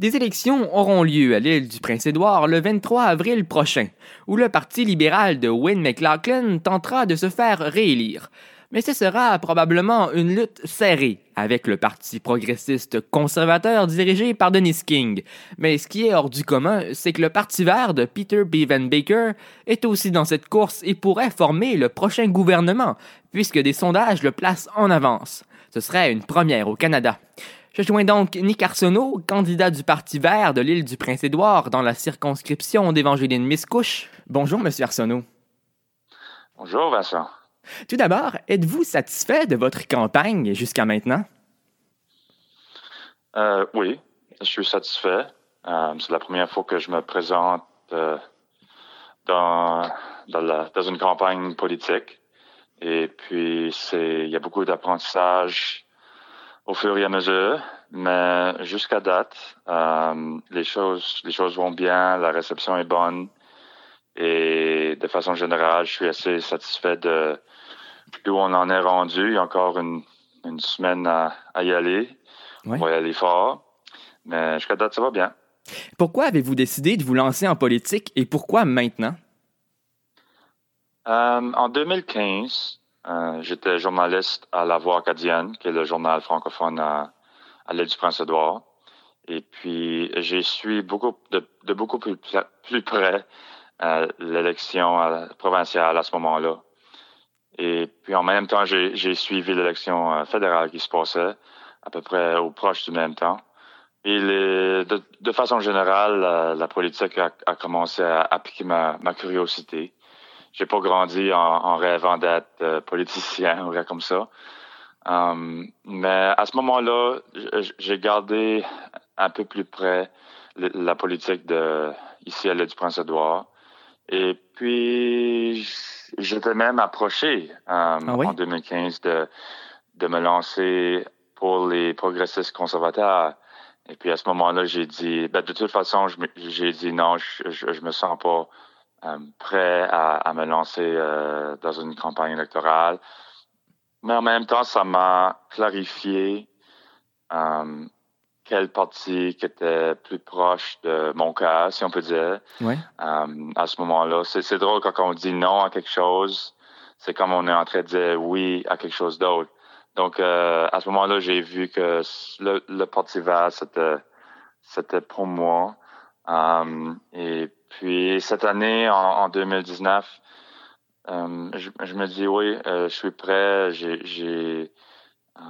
Des élections auront lieu à l'île du Prince-Édouard le 23 avril prochain, où le Parti libéral de Wynne McLaughlin tentera de se faire réélire. Mais ce sera probablement une lutte serrée avec le Parti progressiste conservateur dirigé par Dennis King. Mais ce qui est hors du commun, c'est que le Parti vert de Peter Baker est aussi dans cette course et pourrait former le prochain gouvernement, puisque des sondages le placent en avance. Ce serait une première au Canada. Je joins donc Nick Arsenault, candidat du Parti vert de l'île du Prince-Édouard dans la circonscription d'Évangéline Miscouche. Bonjour, Monsieur Arsenault. Bonjour, Vincent. Tout d'abord, êtes-vous satisfait de votre campagne jusqu'à maintenant? Euh, oui, je suis satisfait. Euh, c'est la première fois que je me présente euh, dans, dans, une campagne politique. Et puis, c'est, il y a beaucoup d'apprentissage au fur et à mesure, mais jusqu'à date, euh, les choses, les choses vont bien, la réception est bonne, et de façon générale, je suis assez satisfait de d'où on en est rendu. Il y a encore une, une semaine à, y aller. On va y aller fort, mais jusqu'à date, ça va bien. Pourquoi avez-vous décidé de vous lancer en politique et pourquoi maintenant? Euh, en 2015, euh, j'étais journaliste à La Voix acadienne, qui est le journal francophone à, à du Prince-Édouard. Et puis, j'ai suivi beaucoup de, beaucoup plus, près euh, l'élection provinciale à ce moment-là. Et puis, en même temps, j'ai suivi l'élection euh, fédérale qui se passait à peu près au proche du même temps. Et de, façon générale, la, politique a, commencé à, piquer ma, ma curiosité j'ai pas grandi en, en rêvant d'être euh, politicien ou rien comme ça. Um, mais à ce moment-là, j'ai gardé un peu plus près la politique de ici à l'île du Prince-Édouard. Et puis, j'étais même approché um, ah en 2015 de, de me lancer pour les progressistes conservateurs. Et puis à ce moment-là, j'ai dit, ben, de toute façon, j'ai dit non, je, je, je me sens pas prêt à, à, me lancer euh, dans une campagne électorale. Mais en même temps, ça m'a clarifié euh, quel parti qui était plus proche de mon cœur, si on peut dire. Ouais. Euh, à ce moment-là, c'est drôle quand on dit non à quelque chose, c'est comme on est en train de dire oui à quelque chose d'autre. Donc, euh, à ce moment-là, j'ai vu que le, le Parti vert, c'était, c'était pour moi. Euh, et puis cette année, en, en 2019, euh, je, je, me dis oui, euh, je suis prêt. J'ai, euh,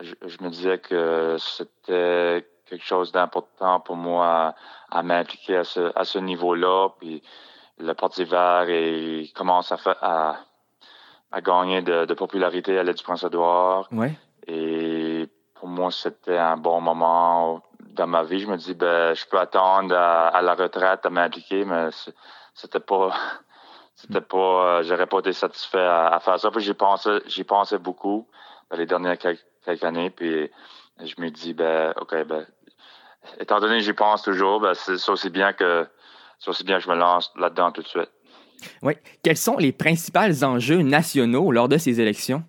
je, je, me disais que c'était quelque chose d'important pour moi à, à m'impliquer à ce, à ce niveau-là. Puis le Parti vert et commence à, faire, à, à gagner de, de popularité à l'aide du Prince-Édouard. Ouais. Et pour moi, c'était un bon moment dans ma vie, je me dis, ben, je peux attendre à, la retraite à m'impliquer, mais c'était pas, c'était pas, euh, j'aurais pas été satisfait à, faire ça. Puis j'y pensais, j'y pensais beaucoup dans les dernières quelques, années, puis je me dis, ben, ok, ben, étant donné que j'y pense toujours, ben, c'est aussi bien que, c'est aussi bien que je me lance là-dedans tout de suite. Oui. Quels sont les principaux enjeux nationaux lors de ces élections?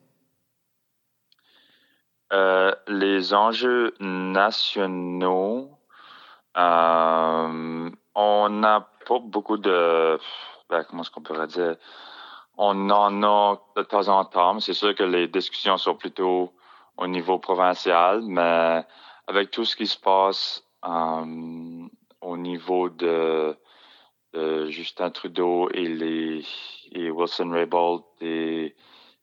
Euh, les enjeux nationaux, euh, on n'a pas beaucoup de, ben, comment est-ce qu'on pourrait dire, on en a de temps en temps, c'est sûr que les discussions sont plutôt au niveau provincial, mais avec tout ce qui se passe euh, au niveau de, Justin Trudeau et les Wilson Raybould et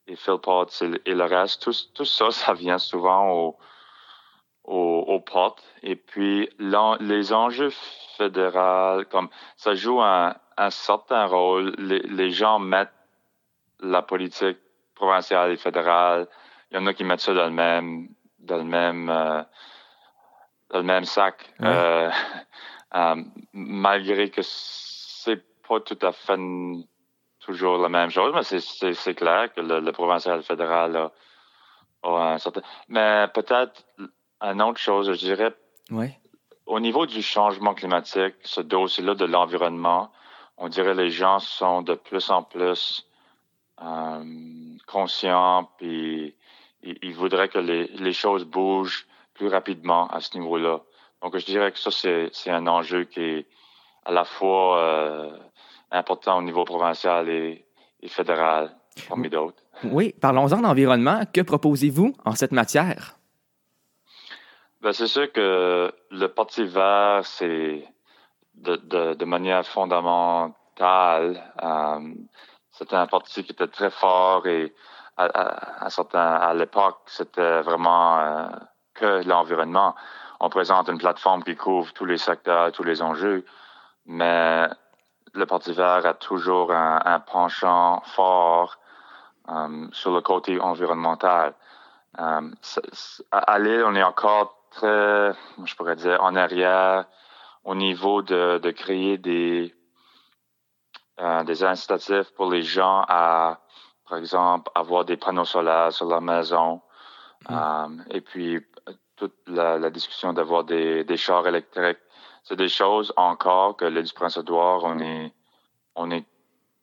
et Phil Potts et, le reste, tout, tout, ça, ça vient souvent au, au, au pot. Et puis, les enjeux fédéraux, comme ça joue un, un certain rôle. Les, les, gens mettent la politique provinciale et fédérale. Il y en a qui mettent ça dans le même, dans le même, euh, dans le même sac. Euh, euh, malgré que c'est pas tout à fait toujours la même chose, mais c'est clair que le, le provincial fédéral a, a un certain... Mais peut-être une autre chose, je dirais, oui. au niveau du changement climatique, ce dossier-là de l'environnement, on dirait les gens sont de plus en plus euh, conscients, puis ils, ils, voudraient que les, les choses bougent plus rapidement à ce niveau-là. Donc, je dirais que ça, c'est un enjeu qui est à la fois euh, important au niveau provincial et, fédéral, parmi d'autres. Oui, parlons-en d'environnement. Que proposez-vous en cette matière? Ben, c'est sûr que le Parti vert, c'est de, de, de, manière fondamentale. Euh, c'était un parti qui était très fort et à, à, à, à l'époque, c'était vraiment euh, que l'environnement. On présente une plateforme qui couvre tous les secteurs, tous les enjeux, mais le Parti vert a toujours un, un penchant fort um, sur le côté environnemental. Um, à l'île, on est encore très, je pourrais dire, en arrière au niveau de, de créer des, euh, des incitatifs pour les gens à, par exemple, avoir des panneaux solaires sur leur maison. Mmh. Um, et puis, toute la, la discussion d'avoir des, des chars électriques. C'est des choses encore que l'île du Prince-Édouard, on est, on est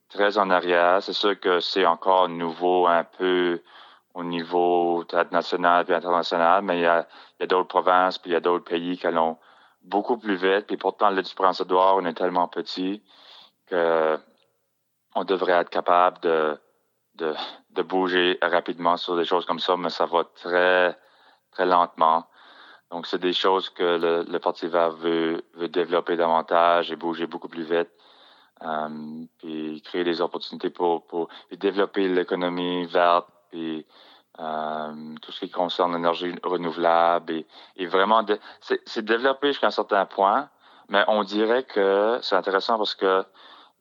très en arrière. C'est sûr que c'est encore nouveau un peu au niveau national et international, mais il y a, y a d'autres provinces puis il y a d'autres pays qui allons beaucoup plus vite. Puis pourtant, l'île du Prince-Édouard, on est tellement petit que on devrait être capable de, de, de bouger rapidement sur des choses comme ça, mais ça va très, très lentement. Donc, c'est des choses que le, le Parti vert veut, veut développer davantage et bouger beaucoup plus vite. Um, puis créer des opportunités pour, pour développer l'économie verte, puis um, tout ce qui concerne l'énergie renouvelable. Et, et vraiment, c'est développé jusqu'à un certain point, mais on dirait que c'est intéressant parce que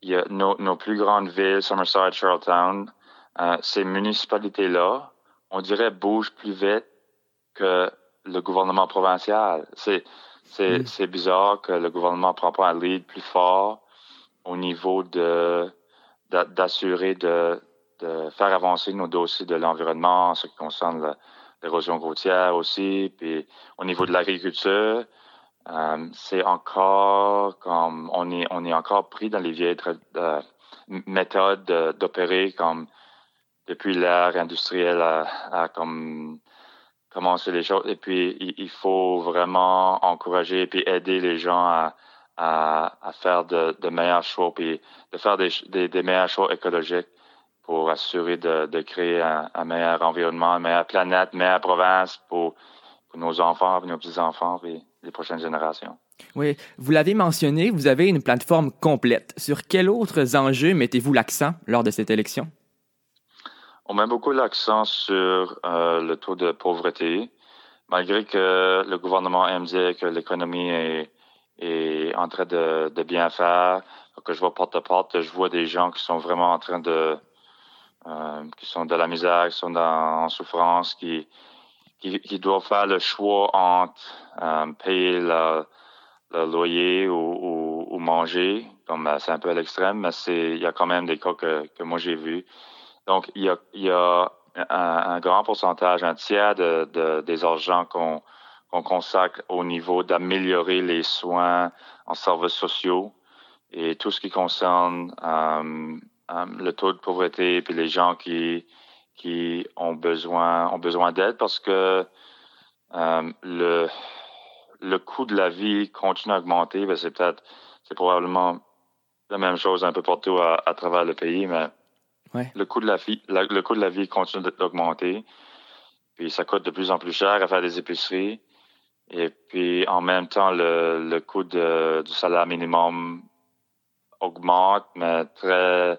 y a nos, nos plus grandes villes, Summerside, Charlottetown, euh, ces municipalités-là, on dirait bougent plus vite que le gouvernement provincial. C'est c'est mm. bizarre que le gouvernement prend pas un lead plus fort au niveau de d'assurer de, de faire avancer nos dossiers de l'environnement en ce qui concerne l'érosion routière aussi, puis au niveau de l'agriculture, euh, c'est encore comme on est on est encore pris dans les vieilles euh, méthodes d'opérer comme depuis l'ère industrielle à, à, comme commencer les choses et puis il, faut vraiment encourager et puis aider les gens à à, faire de, meilleurs choix, puis de faire des, des, meilleurs choix écologiques pour assurer de, créer un, un, meilleur environnement, une meilleure planète, une meilleure province pour, pour nos enfants, pour nos petits-enfants et les prochaines générations. Oui, vous l'avez mentionné, vous avez une plateforme complète. Sur quels autres enjeux mettez-vous l'accent lors de cette élection? On met beaucoup l'accent sur euh, le taux de pauvreté, malgré que le gouvernement aime dire que l'économie est en train de, bien faire. que je vois porte à porte, je vois des gens qui sont vraiment en train de, euh, qui sont de la misère, qui sont dans, en souffrance, qui, qui, doivent faire le choix entre euh, payer le, loyer ou, manger. Comme c'est un peu à l'extrême, mais il y a quand même des cas que, que moi j'ai vus. Donc il y a, il y a un, grand pourcentage, un tiers de, de des argents qu'on consacre au niveau d'améliorer les soins en services sociaux et tout ce qui concerne euh, euh, le taux de pauvreté puis les gens qui qui ont besoin ont besoin d'aide parce que euh, le le coût de la vie continue à augmenter. Ben c'est peut-être c'est probablement la même chose un peu partout à, à travers le pays mais le coût de la vie le coût de la vie continue d'augmenter puis ça coûte de plus en plus cher à faire des épiceries et puis, en même temps, le, le coût du salaire minimum augmente, mais très,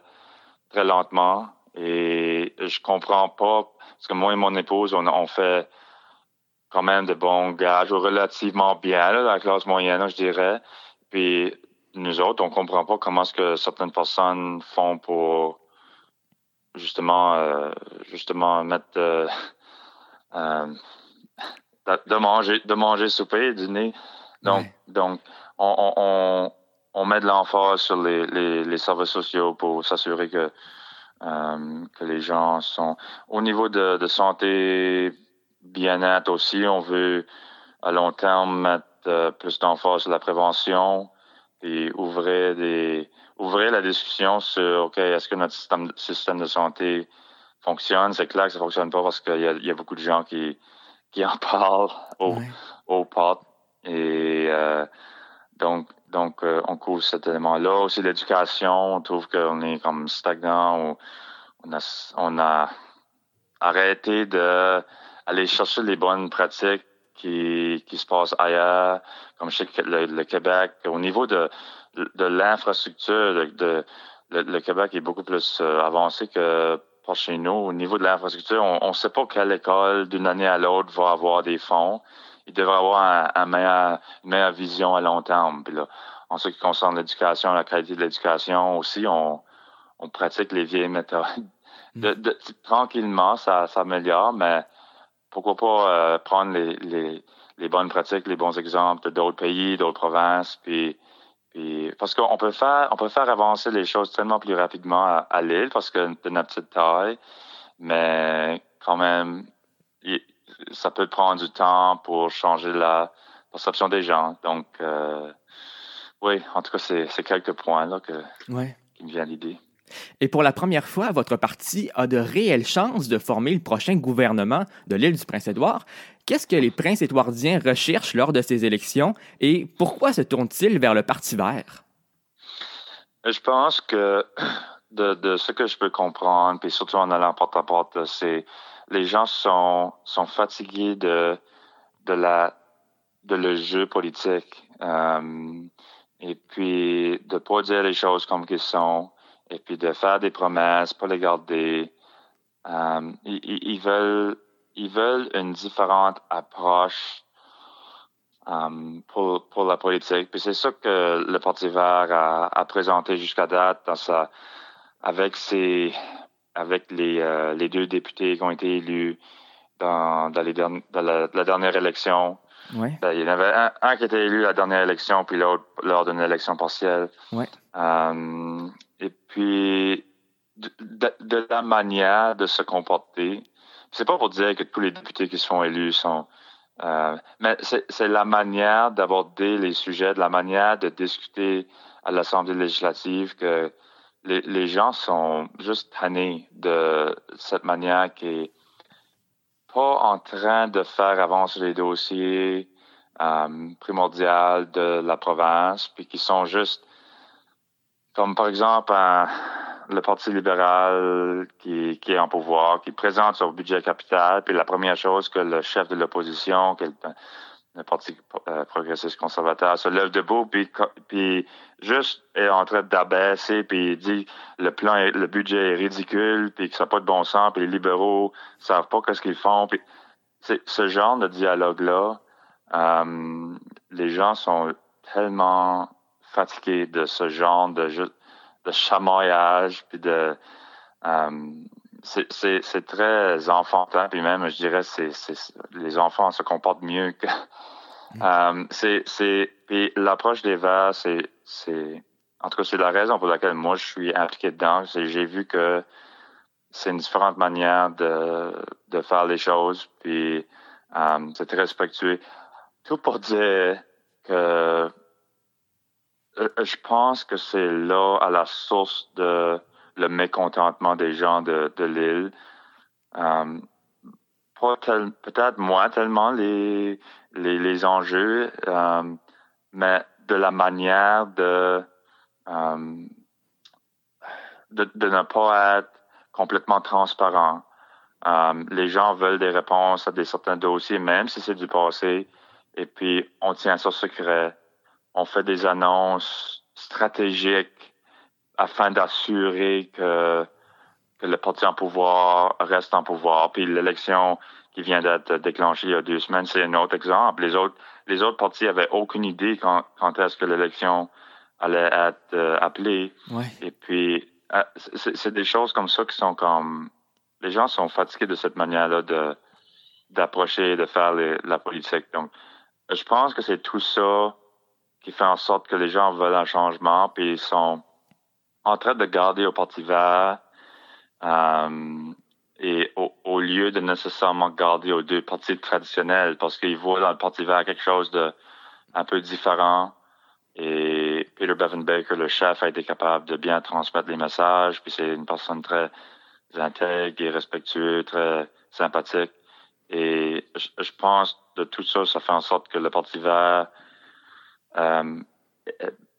très lentement. Et je comprends pas, parce que moi et mon épouse, on, on fait quand même de bons gages, relativement bien, là, la classe moyenne, je dirais. Puis, nous autres, on comprend pas comment est-ce que certaines personnes font pour justement, euh, justement mettre euh, euh, de manger, de manger souper, dîner. Donc, donc on, on, on, met de l'emphase sur les, les, les, services sociaux pour s'assurer que, euh, que les gens sont au niveau de, de santé, bien-être aussi. On veut à long terme mettre euh, plus d'emphase sur la prévention et ouvrir des ouvrir la discussion sur OK, est-ce que notre système, système de santé fonctionne? C'est clair que ça fonctionne pas parce qu'il y a, y a beaucoup de gens qui qui en parle au, ouais. au Et euh, donc, donc on couvre cet élément-là. Aussi l'éducation, on trouve qu'on est comme stagnant. On, a, on a arrêté de aller chercher les bonnes pratiques qui, qui se passent ailleurs, comme chez le, le Québec. Au niveau de, de l'infrastructure, de, le, Québec est beaucoup plus avancé que chez nous, au niveau de l'infrastructure, on ne sait pas quelle école, d'une année à l'autre, va avoir des fonds. Il devrait avoir un, meilleur, une meilleure vision à long terme. Puis là, en ce qui concerne l'éducation, la qualité de l'éducation aussi, on, on pratique les vieilles méthodes. De, de, tranquillement, ça s'améliore, mais pourquoi pas euh, prendre les, les, les, bonnes pratiques, les bons exemples d'autres pays, d'autres provinces, puis parce qu'on peut faire, on peut faire avancer les choses tellement plus rapidement à, l'île parce que de notre petite taille, mais quand même, ça peut prendre du temps pour changer la perception des gens. Donc, euh, oui, en tout cas, c'est quelques points là que, qui me viennent l'idée. Et pour la première fois, votre parti a de réelles chances de former le prochain gouvernement de l'île du Prince-Édouard. Qu'est-ce que les Prince-Édouardiens recherchent lors de ces élections et pourquoi se tournent-ils vers le Parti vert? Je pense que de, ce que je peux comprendre, puis surtout en allant porte à porte, c'est les gens sont, fatigués de le jeu politique. Euh, et puis de pas dire les choses comme qu'elles sont et puis de faire des promesses, pas les garder. Euh, ils, veulent, ils veulent une différente approche euh, pour, pour la politique. Puis c'est ça que le Parti vert a, a présenté jusqu'à date dans sa, avec ses, avec les, euh, les deux députés qui ont été élus dans, dans, les dans la, dernière élection. Ouais. Ben, il y en avait un, un, qui était élu à la dernière élection, puis l'autre lors d'une élection partielle. Ouais. Euh, et puis, de, de, la manière de se comporter, c'est pas pour dire que tous les députés qui se font élus sont... Euh, mais c'est la manière d'aborder les sujets, de la manière de discuter à l'Assemblée législative que les, les, gens sont juste tannés de cette manière qui est pas en train de faire avancer les dossiers euh, primordiaux de la province, puis qui sont juste comme par exemple le Parti libéral qui, qui, est en pouvoir, qui présente son budget capital, puis la première chose que le chef de l'opposition, le, Parti euh, progressiste conservateur, se lève debout, puis, juste est en train d'abaisser, puis il dit le plan, le budget est ridicule, puis que ça n'a pas de bon sens, puis les libéraux savent pas qu'est-ce qu'ils font, puis ce genre de dialogue-là, euh, les gens sont tellement fatigué de ce genre de, de chamaillage, puis de... Euh, c'est très enfantin, puis même, je dirais, c'est les enfants se comportent mieux que... Mm. Euh, c'est puis l'approche des verts, c'est en tout cas c'est la raison pour laquelle moi je suis impliqué dedans. J'ai vu que c'est une différente manière de, de faire les choses, puis euh, c'est très respectueux. Tout pour dire que euh, je pense que c'est là à la source de le mécontentement des gens de, l'île. Euh, peut-être moins tellement les, enjeux, euh, mais de la manière de, euh, de, de, ne pas être complètement transparent. Les gens veulent des réponses à des certains dossiers, même si c'est du passé, et puis on tient ça secret on fait des annonces stratégiques afin d'assurer que, que le parti en pouvoir reste en pouvoir. Puis l'élection qui vient d'être déclenchée il y a deux semaines, c'est un autre exemple. Les autres, les autres partis avaient aucune idée quand, quand est-ce que l'élection allait être euh, appelée. Et puis, euh, c'est des choses comme ça qui sont comme... Les gens sont fatigués de cette manière-là de d'approcher, de faire la politique. Donc, je pense que c'est tout ça qui fait en sorte que les gens veulent un changement, puis ils sont en train de garder au Parti vert euh, et au, lieu de nécessairement garder aux deux partis traditionnels, parce qu'ils voient dans le Parti vert quelque chose de un peu différent. Et Peter Bevan Baker, le chef, a été capable de bien transmettre les messages, puis c'est une personne très intègre et respectueuse, très sympathique. Et je, je pense de tout ça, ça fait en sorte que le Parti vert euh,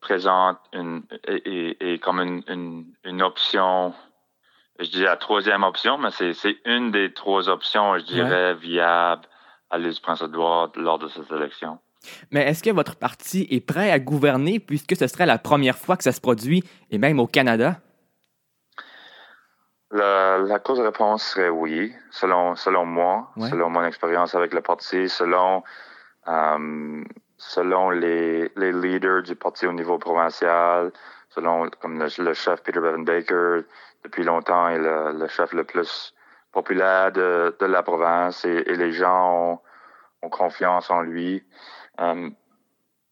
présente une, et, comme une, une, option, je dirais la troisième option, mais c'est une des trois options, je dirais, viables à l'île du Prince-Édouard lors de cette élection. Mais est-ce que votre parti est prêt à gouverner puisque ce serait la première fois que ça se produit, et même au Canada? La, la cause de réponse serait oui, selon, selon moi, selon mon expérience avec le parti, selon, euh, selon les, les leaders du parti au niveau provincial, selon comme le, chef Peter Bevan Baker, depuis longtemps est le, le chef le plus populaire de, de la province et, et les gens ont, ont, confiance en lui. Euh,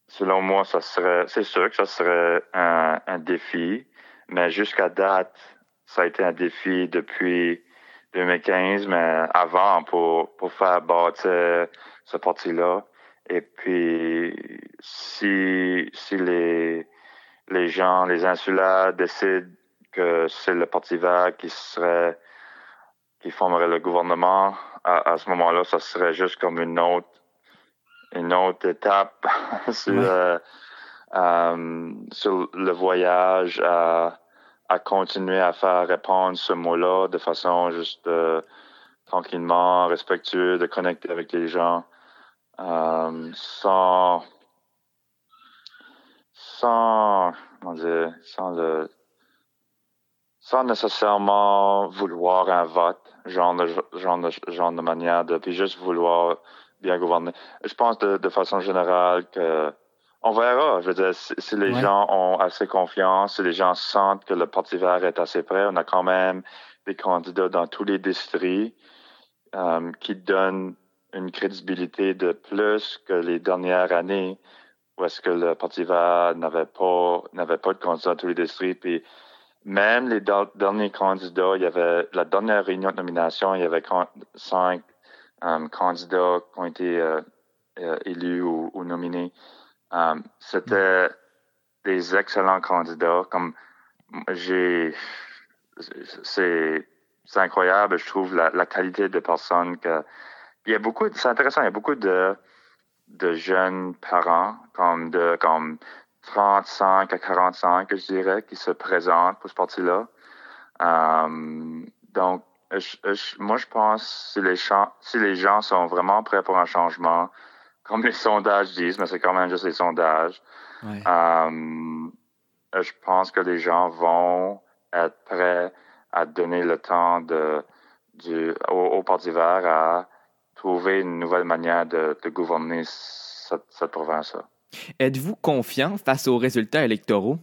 selon moi, ça serait, c'est sûr que ça serait un, un défi, mais jusqu'à date, ça a été un défi depuis 2015, mais avant pour, pour faire bâtir ce parti-là. Et puis, si, si les, les gens, les insulaires décident que c'est le Parti vert qui serait, qui formerait le gouvernement, à, à ce moment-là, ça serait juste comme une autre, une autre étape sur, euh, euh, sur le voyage à, à continuer à faire répondre ce mot-là de façon juste euh, tranquillement, respectueuse, de connecter avec les gens sans sans comment dire, sans le sans nécessairement vouloir un vote, genre de, genre de, genre de manière de puis juste vouloir bien gouverner. Je pense de, de façon générale que on verra. Je veux dire, si, les gens ont assez confiance, si les gens sentent que le Parti vert est assez prêt, on a quand même des candidats dans tous les districts euh, qui donnent une crédibilité de plus que les dernières années où est-ce que le Parti vert n'avait pas n'avait pas de candidats dans tous les districts. Puis même les derniers candidats, il y avait la dernière réunion de nomination, il y avait cinq euh, candidats qui ont été euh, élus ou nominés. C'était des excellents candidats. Comme j'ai, c'est, c'est incroyable. Je trouve la, la qualité de personnes que. Il y a beaucoup. C'est intéressant. Il y a beaucoup de de jeunes parents, comme de comme 35 à 45, je dirais, qui se présentent pour ce parti-là. Um, donc, moi, je pense si les, si les gens sont vraiment prêts pour un changement, comme les sondages disent, mais c'est quand même juste les sondages. Euh, je pense que les gens vont être prêts à donner le temps de, du, au, Parti vert à trouver une nouvelle manière de, gouverner cette, cette province-là. Êtes-vous confiant face aux résultats électoraux?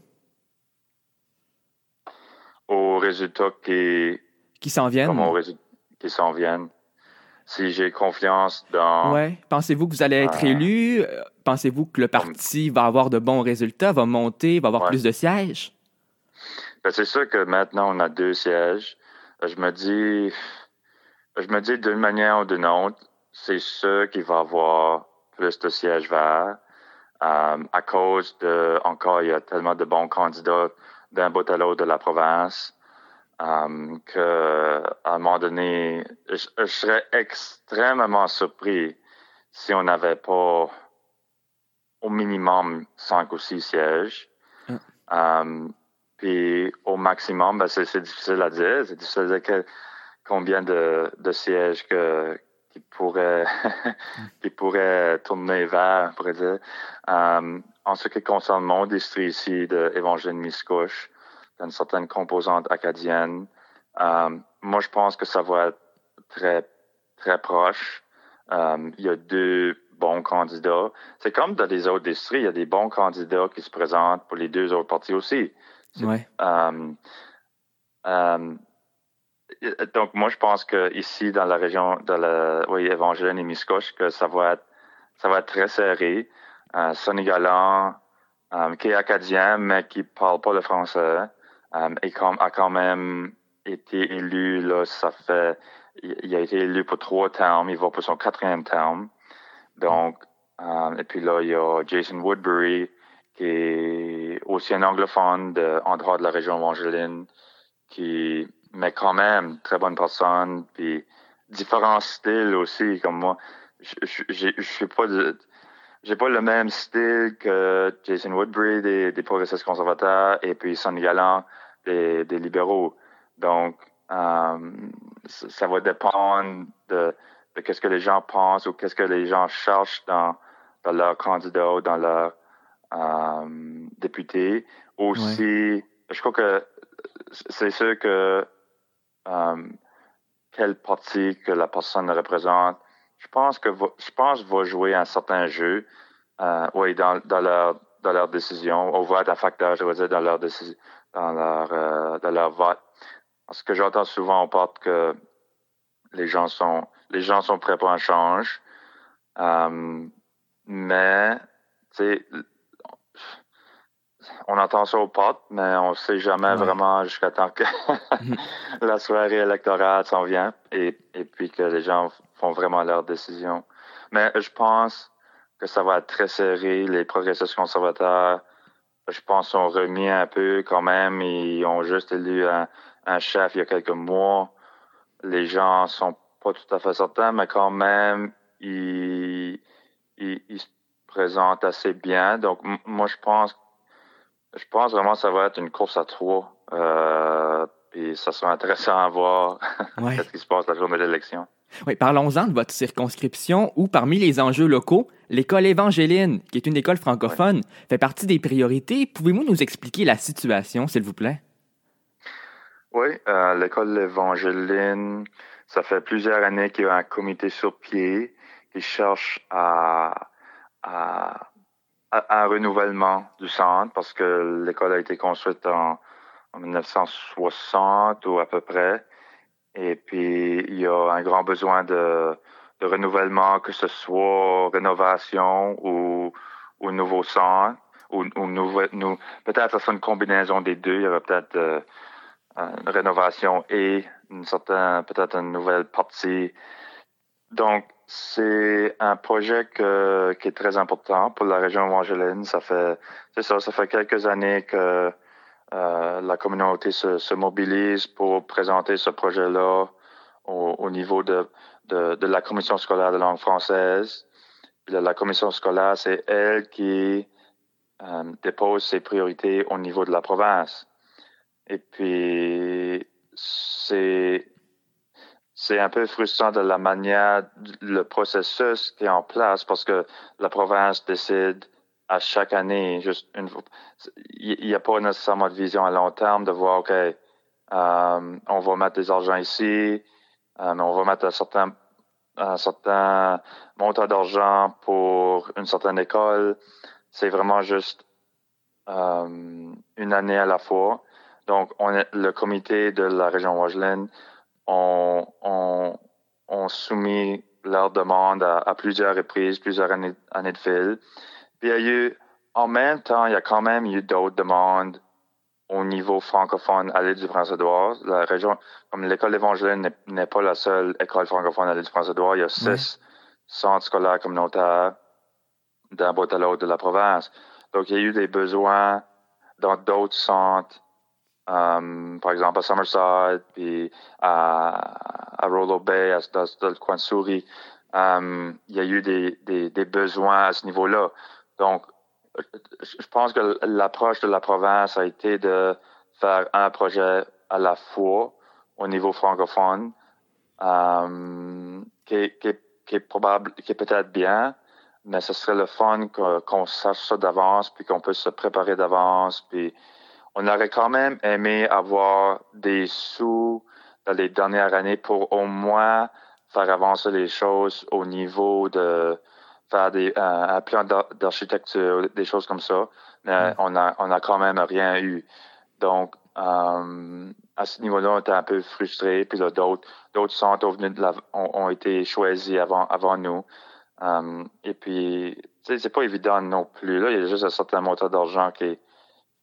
Aux résultats qui... Qui s'en viennent? qui s'en viennent si j'ai confiance dans. Ouais. Pensez-vous que vous allez être élu? Euh, pensez-vous que le parti va avoir de bons résultats, va monter, va avoir plus de sièges? Ben, c'est sûr que maintenant on a deux sièges. Euh, je me dis, je me dis d'une manière ou d'une autre, c'est sûr qu'il va avoir plus de sièges verts. Euh, à cause de, encore, il y a tellement de bons candidats d'un bout à l'autre de la province. Um, que à un moment donné, je, serais extrêmement surpris si on n'avait pas au minimum cinq ou six sièges. Um, puis au maximum, ben c'est difficile à dire. C'est difficile à dire combien de, de sièges que, qui pourraient qui pourraient tourner vers, on pourrait dire. Um, en ce qui concerne mon district ici de Évangile Miscouche, d'une certaine composante acadienne. Euh, moi, je pense que ça va être très, très proche. Euh, il y a deux bons candidats. C'est comme dans les autres districts, il y a des bons candidats qui se présentent pour les deux autres partis aussi. Ouais. Euh, donc, moi, je pense que ici, dans la région de la, oui, Évangile et Miscoche, que ça va être, ça va être très serré. Euh, Sonny Galant, euh, qui est acadien, mais qui parle pas le français, euh, et comme, a quand même été élu, là, ça fait, il, a été élu pour trois termes, il va pour son quatrième terme. Donc, euh, et puis là, il y a Jason Woodbury, qui est aussi un anglophone de, en droit de la région Evangeline, qui, mais quand même, très bonne personne, puis différents styles aussi, comme moi. je suis pas de, j'ai pas le même style que Jason Woodbury des, des progressistes conservateurs et puis Sonny Gallant des, des libéraux. Donc, euh, ça va dépendre de, de qu'est-ce que les gens pensent ou qu'est-ce que les gens cherchent dans, dans leur candidat ou dans leur euh, député. Aussi, je crois que c'est sûr que quel parti que la personne représente, je pense que je pense va jouer un certain jeu, euh, oui, dans, dans leur dans leur décision, au vote à facteur, je veux dire, dans leur décision, dans leur euh, dans leur vote. Parce que j'entends souvent on parle que les gens sont les gens sont prêts pour un change, euh, mais tu sais on entend ça aux potes, mais on sait jamais vraiment jusqu'à temps que la soirée électorale s'en vient et, et puis que les gens font vraiment leur décision. Mais je pense que ça va être très serré. Les progressistes conservateurs, je pense, ont remis un peu quand même. Ils ont juste élu un, un chef il y a quelques mois. Les gens sont pas tout à fait certains, mais quand même, ils, ils, ils se présentent assez bien. Donc, moi, je pense je pense vraiment que ça va être une course à trois. Euh, et ça sera intéressant à voir ce qui se passe la journée de l'élection. Oui, parlons-en de votre circonscription où, parmi les enjeux locaux, l'école évangéline, qui est une école francophone, fait partie des priorités. Pouvez-vous nous expliquer la situation, s'il vous plaît? Oui, euh, l'école évangéline, ça fait plusieurs années qu'il y a un comité sur pied qui cherche à, à un renouvellement du centre parce que l'école a été construite en, 1960 ou à peu près. Et puis, il y a un grand besoin de, de renouvellement, que ce soit rénovation ou, ou nouveau centre, ou, ou nous, peut-être ça sera une combinaison des deux. Il y aura peut-être euh, une rénovation et une certaine, peut-être une nouvelle partie. Donc, c'est un projet qui est très important pour la région Evangeline. Ça fait, c'est ça, ça fait quelques années que euh, la communauté se, se, mobilise pour présenter ce projet-là au, au, niveau de, de, de, la commission scolaire de langue française. La commission scolaire, c'est elle qui euh, dépose ses priorités au niveau de la province. Et puis, c'est c'est un peu frustrant de la manière, le processus qui est en place parce que la province décide à chaque année, juste une il n'y a pas nécessairement de vision à long terme de voir, OK, euh, on va mettre des argent ici, euh, on va mettre un certain, un certain montant d'argent pour une certaine école. C'est vraiment juste euh, une année à la fois. Donc, on est, le comité de la région Wageland ont, on, on soumis leur demande à, plusieurs reprises, plusieurs années, années de fil. Puis il y a eu, en même temps, il y a quand même eu d'autres demandes au niveau francophone à l'île du Prince-Édouard. La région, comme l'école évangélique n'est pas la seule école francophone à l'île du Prince-Édouard, il y a six centres scolaires communautaires d'un bout à l'autre de la province. Donc, il y a eu des besoins dans d'autres centres Um, par exemple, à Summerside, puis à, à Rollo Bay, à, dans, um, il y a eu des, besoins à ce niveau-là. Donc, je pense que l'approche de la province a été de faire un projet à la fois au niveau francophone, um, qui, est probable, qui est peut-être bien, mais ce serait le fun qu'on sache ça d'avance, puis qu'on peut se préparer d'avance, puis on aurait quand même aimé avoir des sous dans les dernières années pour au moins faire avancer les choses au niveau de faire des, un, plan d'architecture, des choses comme ça. Mais on a, on a quand même rien eu. Donc, euh, à ce niveau-là, on était un peu frustrés. Puis là, d'autres, d'autres centres ont, ont, été choisis avant, avant nous. Euh, et puis, c'est pas évident non plus. Là, il y a juste un certain montant d'argent qui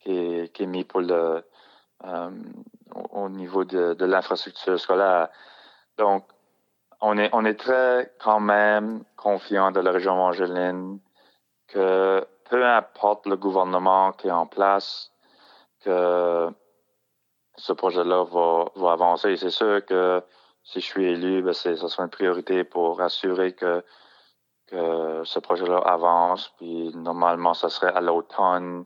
qui est, mis pour le euh, au niveau de, de l'infrastructure scolaire. Donc, on est, on est très quand même confiant de la région Angeline que peu importe le gouvernement qui est en place, que ce projet-là va, va avancer. C'est sûr que si je suis élu, ben ce sera une priorité pour assurer que que ce projet-là avance. Puis normalement, ça serait à l'automne,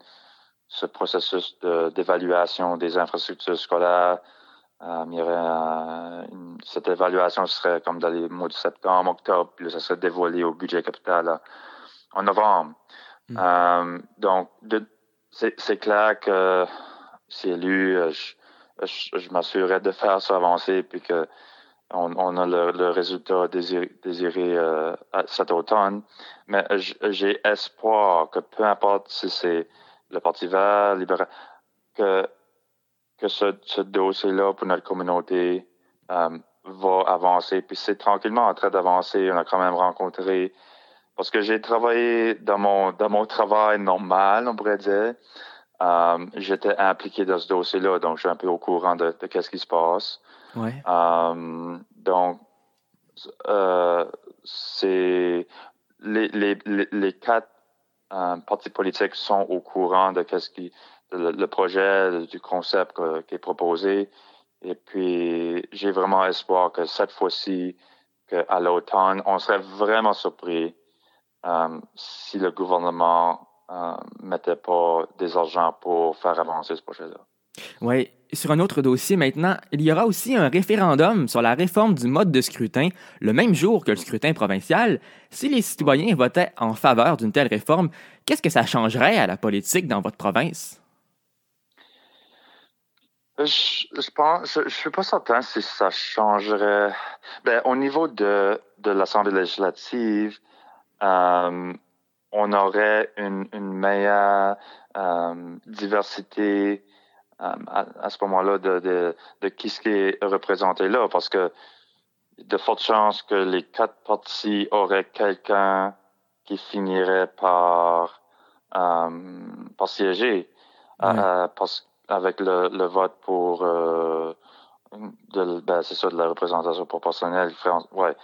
ce processus d'évaluation des infrastructures scolaires. Euh, il y aurait cette évaluation serait comme dans les mois de septembre, octobre, puis ça serait dévoilé au budget capital en novembre. Hmm. Euh, donc, c'est clair que si élu, euh, je, je, m'assurerais de faire ça avancer, puis que on, a le, résultat désiré, euh, cet automne. Mais j'ai espoir que peu importe si c'est le Parti vert, libéral, que, que ce, dossier-là pour notre communauté euh, va avancer. Puis c'est tranquillement en train d'avancer. On a quand même rencontré parce que j'ai travaillé dans mon dans mon travail normal, on pourrait dire. Euh, j'étais impliqué dans ce dossier-là, donc je suis un peu au courant de, de ce qui se passe. Ouais. Euh, donc, euh, c'est les, les, les, quatre euh, partis politiques sont au courant de qu'est-ce qui le, projet du concept qui est proposé. Et puis, j'ai vraiment espoir que cette fois-ci, qu'à l'automne, on serait vraiment surpris euh, si le gouvernement euh, mettait pas des argent pour faire avancer ce projet-là. Oui. Sur un autre dossier maintenant, il y aura aussi un référendum sur la réforme du mode de scrutin le même jour que le scrutin provincial. Si les citoyens votaient en faveur d'une telle réforme, qu'est-ce que ça changerait à la politique dans votre province? Je, je suis pas certain si ça changerait. Ben, au niveau de, l'Assemblée législative, euh, on aurait une, une meilleure euh, diversité euh, à, ce moment-là de, de, de, qui ce qui est représenté là, parce que de fortes chances que les quatre partis auraient quelqu'un qui finirait par, euh, par siéger euh, parce, avec le, le, vote pour euh, de, ben, c'est ça, de la représentation proportionnelle. Ouais.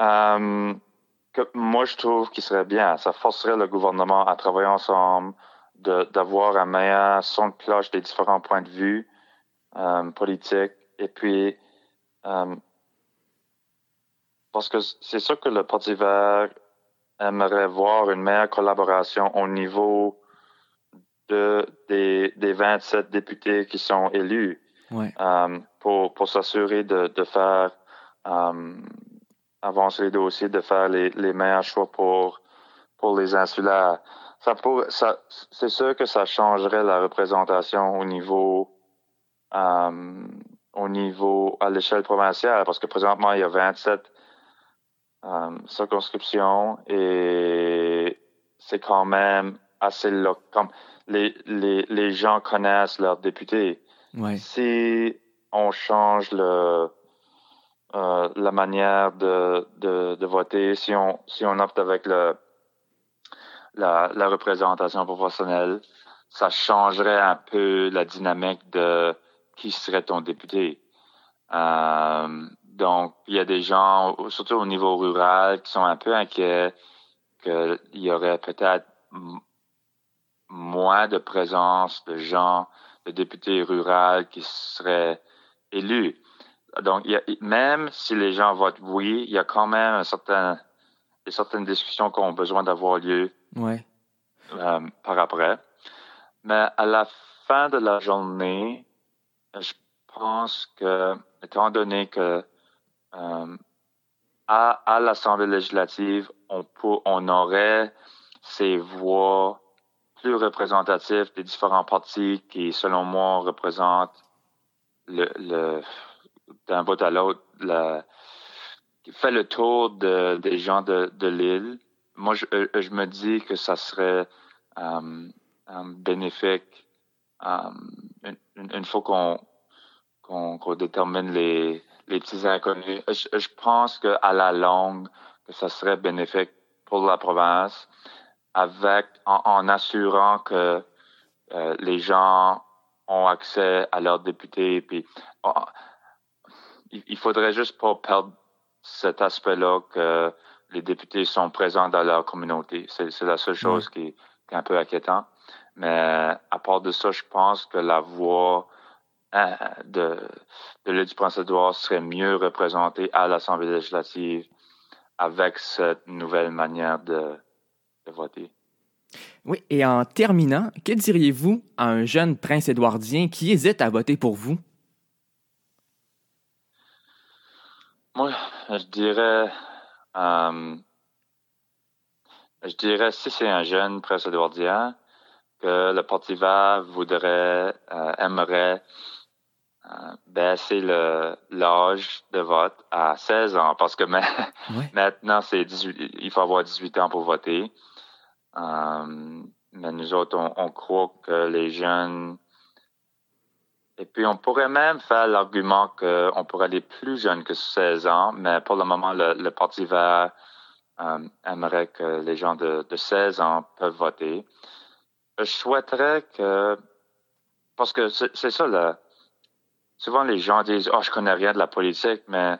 Euh, que moi, je trouve qu'il serait bien. Ça forcerait le gouvernement à travailler ensemble, d'avoir un meilleur son de cloche des différents points de vue euh, politiques. Et puis, euh, parce que c'est sûr que le Parti vert aimerait voir une meilleure collaboration au niveau de, des, des 27 députés qui sont élus euh, pour, pour s'assurer de, de faire euh, avancer les dossiers, de faire les, les meilleurs choix pour, pour les insulaires ça, ça c'est sûr que ça changerait la représentation au niveau, euh, au niveau à l'échelle provinciale, parce que présentement il y a 27 euh, circonscriptions et c'est quand même assez comme les, les, les gens connaissent leurs députés. Si on change le euh, la manière de, de, de voter, si on si on opte avec le la, la représentation proportionnelle, ça changerait un peu la dynamique de qui serait ton député. Euh, donc, il y a des gens, surtout au niveau rural, qui sont un peu inquiets qu'il y aurait peut-être moins de présence de gens, de députés ruraux qui seraient élus. Donc, y a, même si les gens votent oui, il y a quand même un certain, certaines discussions qui ont besoin d'avoir lieu ouais. Euh, par après. Mais à la fin de la journée, je pense que, étant donné que euh, à, à l'Assemblée législative, on, peut, on aurait ces voix plus représentatives des différents partis qui, selon moi, représentent le, le d'un vote à l'autre, qui fait le tour de, des gens de, l'île moi, je, euh, je, me dis que ça serait euh, bénéfique une, fois qu'on qu'on détermine les, les petits inconnus. Je, je pense qu'à la longue, que ça serait bénéfique pour la province, avec en, assurant que euh, les gens ont accès à leurs députés. Puis, il, il faudrait juste pas perdre cet aspect-là que les députés sont présents dans leur communauté. C'est la seule chose qui, est, un peu inquiétant. Mais à part de ça, je pense que la voix hein, de, de l'île du Prince-Édouard serait mieux représentée à l'Assemblée législative avec cette nouvelle manière de, de voter. Oui, et en terminant, que diriez-vous à un jeune prince édouardien qui hésite à voter pour vous? Moi, je dirais, euh, je dirais, si c'est un jeune prince édouardien, que le Parti vert voudrait, euh, aimerait euh, baisser l'âge de vote à 16 ans, parce que maintenant, c'est il faut avoir 18 ans pour voter. Mais nous autres, on, croit que les jeunes... Et puis, on pourrait même faire l'argument qu'on pourrait aller plus jeune que 16 ans, mais pour le moment, le, Parti vert euh, aimerait que les gens de, 16 ans peuvent voter. Je souhaiterais que... Parce que c'est ça, là. Souvent, les gens disent « Oh, je connais rien de la politique », mais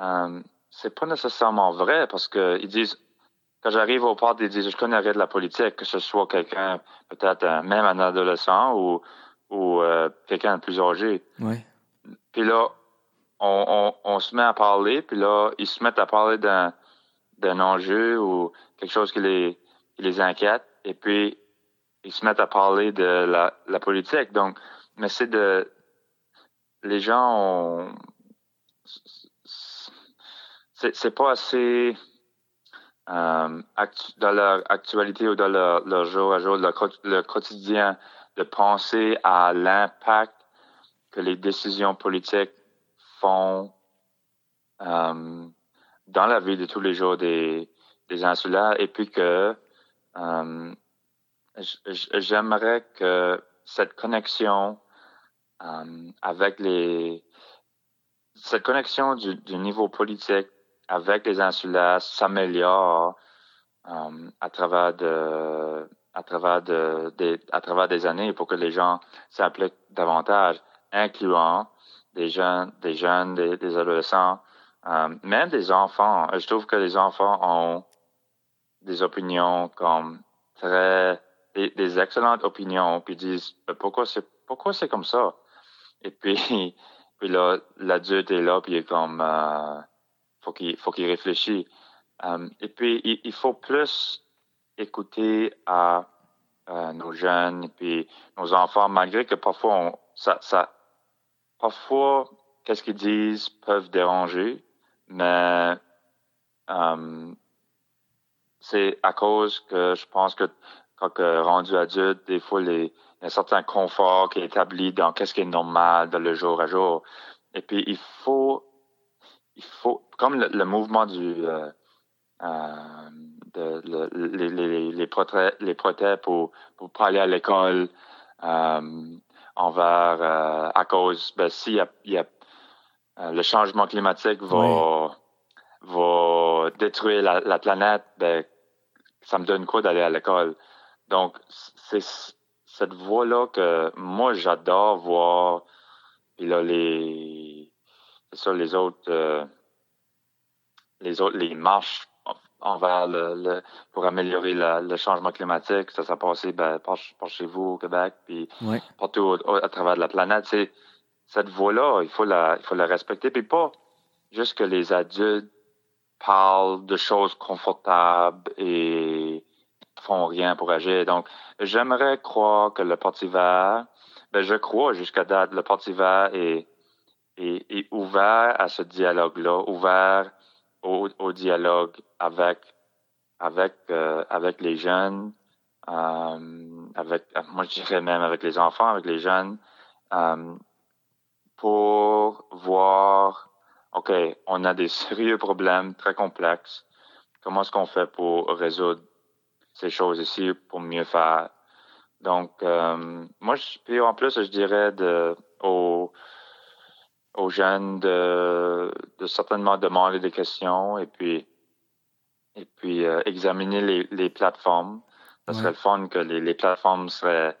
euh, c'est pas nécessairement vrai parce qu'ils disent quand j'arrive au port, ils disent, je connais rien de la politique, que ce soit quelqu'un, peut-être même un adolescent ou, ou euh, quelqu'un de plus âgé. Ouais. Puis là, on, on, on, se met à parler, puis là, ils se mettent à parler d'un, d'un enjeu ou quelque chose qui les, qui les inquiète, et puis ils se mettent à parler de la, la politique. Donc, mais c'est de... Les gens ont... C'est, c'est pas assez euh, dans leur actualité ou dans leur, leur jour à jour, leur, le quotidien, de penser à l'impact que les décisions politiques font euh, dans la vie de tous les jours des, des insulaires et puis que euh, j'aimerais que cette connexion euh, avec les cette connexion du, niveau politique avec les insulaires s'améliore à travers de à travers de, à travers des années pour que les gens s'impliquent davantage, incluant des jeunes, des jeunes, des, adolescents, euh, même des enfants. Je trouve que les enfants ont des opinions comme très des, des excellentes opinions, puis disent pourquoi c'est pourquoi c'est comme ça? Et puis puis là l'adulte est là puis il est comme euh, faut qu'il faut qu'il réfléchisse. Euh, et puis il, faut plus écouter à nos jeunes et puis nos enfants, malgré que parfois on, ça, ça parfois qu'est-ce qu'ils disent peuvent déranger, mais euh, c'est à cause que je pense que quand rendu adulte, des fois les, il y a un certain confort qui est établi dans qu'est-ce qui est normal dans le jour à jour. Et puis il faut il faut, comme le, mouvement du, euh, euh, de, les, les, les, protèges, les pour, pour pas aller à l'école euh, envers, euh, à cause, ben, si y a, y a euh, le changement climatique va, va détruire la, la, planète, ben, ça me donne quoi d'aller à l'école? Donc, c'est cette voie-là que moi, j'adore voir. Puis là, les, c'est ça, les autres, euh, les autres, les marches envers le, pour améliorer le changement climatique, ça s'est passé ben, par, chez vous au Québec, puis partout à travers la planète. C'est cette voie-là, il faut la, il faut la respecter, puis pas juste que les adultes parlent de choses confortables et font rien pour agir. Donc, j'aimerais croire que le Parti vert, ben, je crois jusqu'à date, le Parti vert est et, ouvert à ce dialogue-là, ouvert au, au, dialogue avec avec euh, avec les jeunes, euh, avec moi je dirais même avec les enfants, avec les jeunes, euh, pour voir, ok, on a des sérieux problèmes très complexes. Comment est-ce qu'on fait pour résoudre ces choses ici pour mieux faire? Donc, euh, moi, je, puis en plus, je dirais de, aux, aux jeunes de, de certainement demander des questions et puis et puis euh, examiner les, les plateformes. Ça serait le fun que les, les plateformes seraient,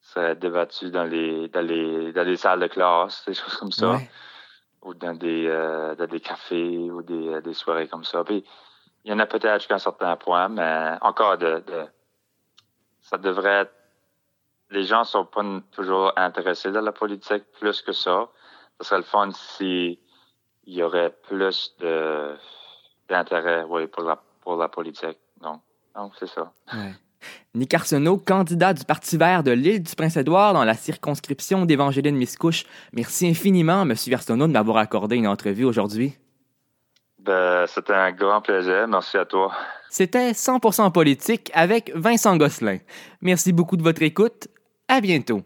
seraient débattues dans les, dans les dans les salles de classe, des choses comme ça. Ou dans des euh, dans des cafés ou des, des soirées comme ça. Puis il y en a peut-être jusqu'à un certain point, mais encore de, de ça devrait être les gens sont pas toujours intéressés dans la politique plus que ça ce serait le fun s'il y aurait plus de d'intérêt, oui, pour la, pour la politique. Donc, donc c'est ça. Nick Arsenault, candidat du Parti vert de l'île du Prince-Édouard dans la circonscription d'Évangéline Miscouche. Merci infiniment, M. Arsenault, de m'avoir accordé une entrevue aujourd'hui. Ben, c'était un grand plaisir. Merci à toi. C'était 100% politique avec Vincent Gosselin. Merci beaucoup de votre écoute. À bientôt.